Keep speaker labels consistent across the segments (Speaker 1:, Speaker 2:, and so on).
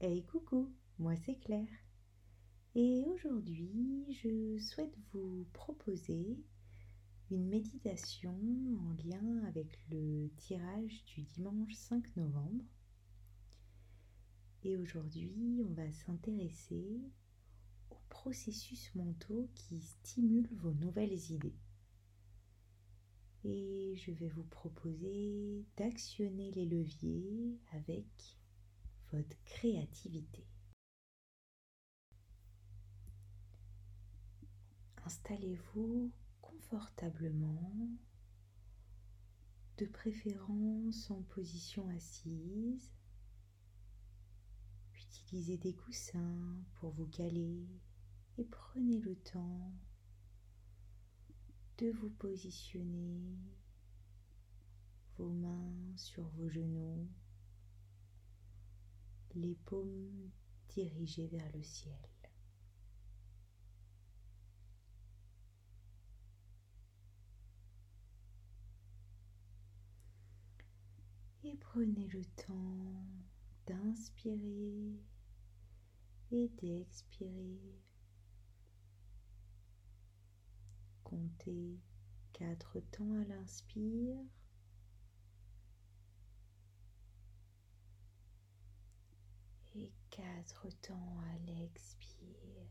Speaker 1: Hey coucou, moi c'est Claire. Et aujourd'hui, je souhaite vous proposer une méditation en lien avec le tirage du dimanche 5 novembre. Et aujourd'hui, on va s'intéresser aux processus mentaux qui stimulent vos nouvelles idées. Et je vais vous proposer d'actionner les leviers avec votre créativité. Installez-vous confortablement, de préférence en position assise. Utilisez des coussins pour vous caler et prenez le temps de vous positionner vos mains sur vos genoux les paumes dirigées vers le ciel. Et prenez le temps d'inspirer et d'expirer. Comptez quatre temps à l'inspire quatre temps à l'expire.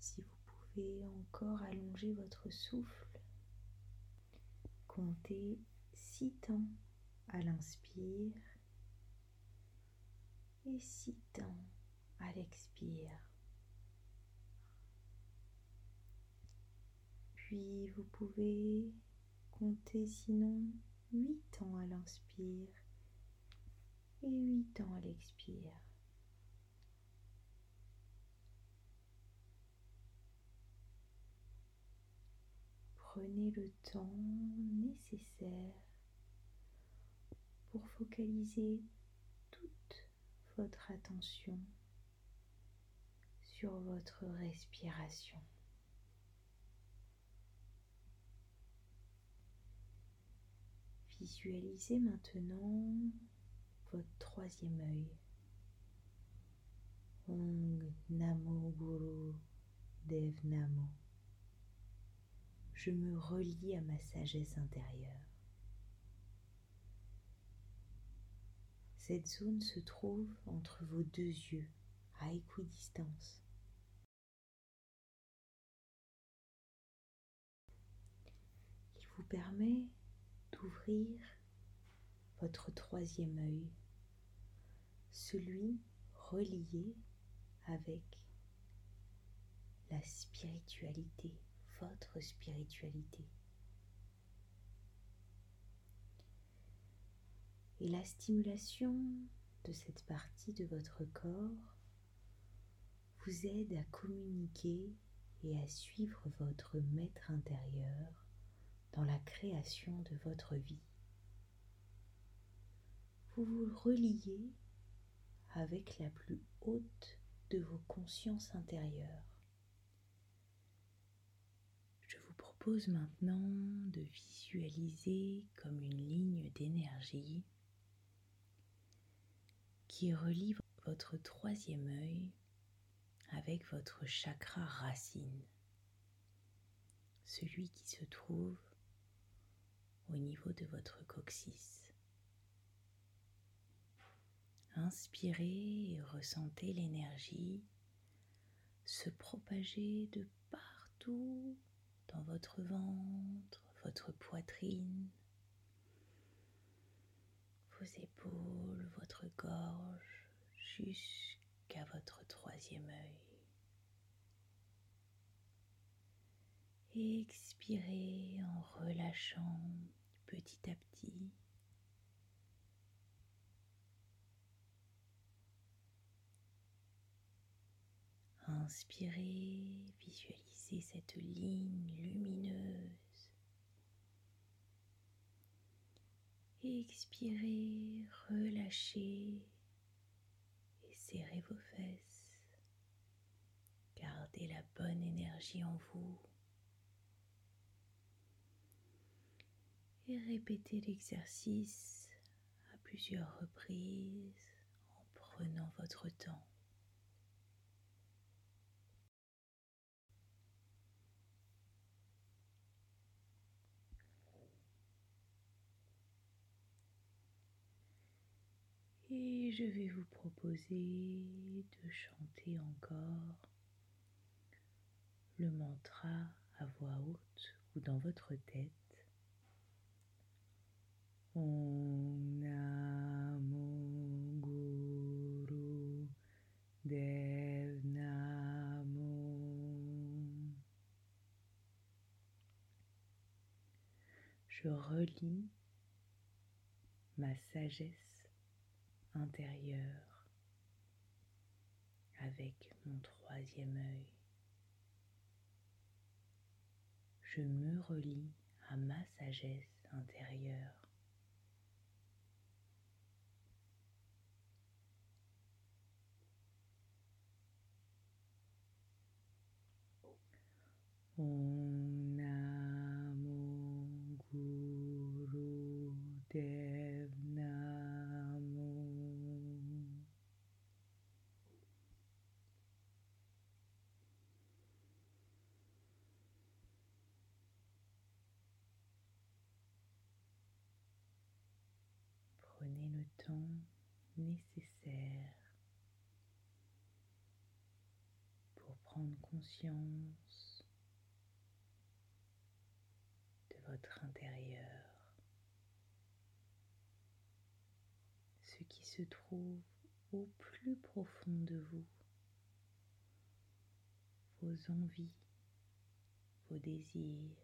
Speaker 1: Si vous pouvez encore allonger votre souffle, comptez six temps à l'inspire et six temps à l'expire. Puis vous pouvez compter sinon 8 ans à l'inspire et 8 ans à l'expire. Prenez le temps nécessaire pour focaliser toute votre attention sur votre respiration. Visualisez maintenant votre troisième œil. Ong Namo Guru. Je me relie à ma sagesse intérieure. Cette zone se trouve entre vos deux yeux, à équidistance. Il vous permet d'ouvrir votre troisième œil, celui relié avec la spiritualité, votre spiritualité. Et la stimulation de cette partie de votre corps vous aide à communiquer et à suivre votre maître intérieur dans la création de votre vie. Vous vous reliez avec la plus haute de vos consciences intérieures. Je vous propose maintenant de visualiser comme une ligne d'énergie qui relie votre troisième œil avec votre chakra racine, celui qui se trouve au niveau de votre coccyx. Inspirez et ressentez l'énergie se propager de partout dans votre ventre, votre poitrine, vos épaules, votre gorge, jusqu'à votre troisième œil. expirez en relâchant petit à petit. Inspirez, visualisez cette ligne lumineuse. Expirez, relâchez et serrez vos fesses. Gardez la bonne énergie en vous. Et répétez l'exercice à plusieurs reprises en prenant votre temps. Et je vais vous proposer de chanter encore le mantra à voix haute ou dans votre tête. Je relis ma sagesse intérieur avec mon troisième œil. Je me relie à ma sagesse intérieure. Prenez le temps nécessaire pour prendre conscience de votre intérieur, ce qui se trouve au plus profond de vous, vos envies, vos désirs,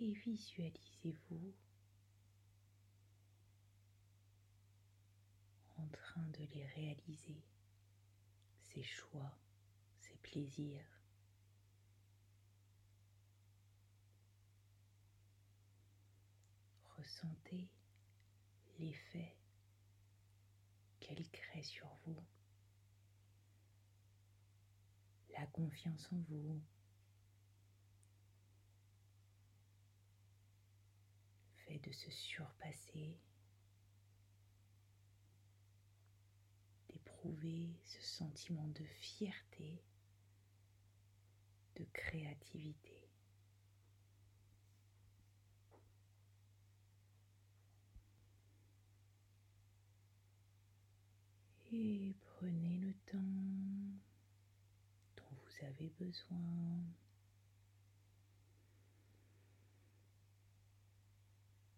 Speaker 1: et visualisez-vous en train de les réaliser, ces choix, ces plaisirs. Ressentez l'effet qu'elle crée sur vous, la confiance en vous, de se surpasser, d'éprouver ce sentiment de fierté, de créativité. Et prenez le temps dont vous avez besoin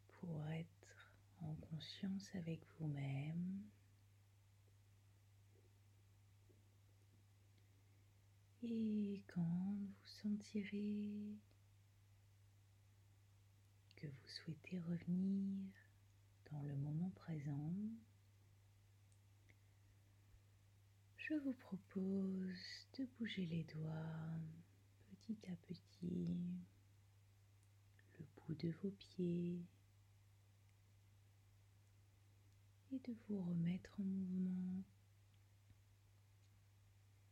Speaker 1: pour être en conscience avec vous-même. Et quand vous sentirez que vous souhaitez revenir dans le moment présent, je vous propose de bouger les doigts petit à petit, le bout de vos pieds, et de vous remettre en mouvement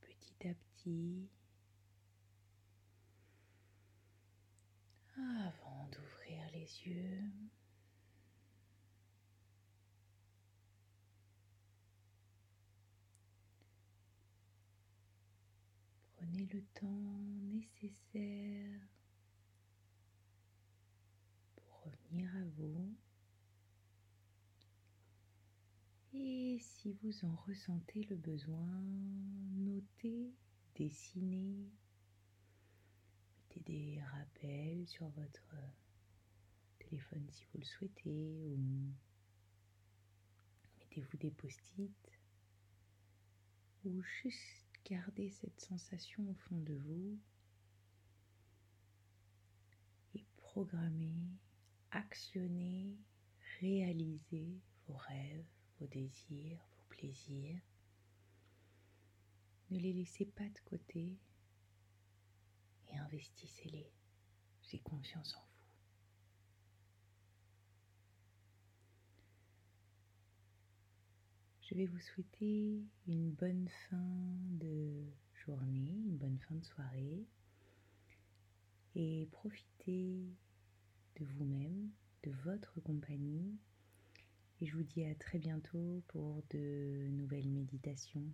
Speaker 1: petit à petit avant d'ouvrir les yeux. Prenez le temps nécessaire pour revenir à vous. Et si vous en ressentez le besoin, notez, dessinez, mettez des rappels sur votre téléphone si vous le souhaitez, ou mettez-vous des post-it, ou juste gardez cette sensation au fond de vous et programmez, actionnez, réalisez vos rêves vos désirs, vos plaisirs. Ne les laissez pas de côté et investissez-les. J'ai confiance en vous. Je vais vous souhaiter une bonne fin de journée, une bonne fin de soirée et profitez de vous-même, de votre compagnie et je vous dis à très bientôt pour de nouvelles méditations.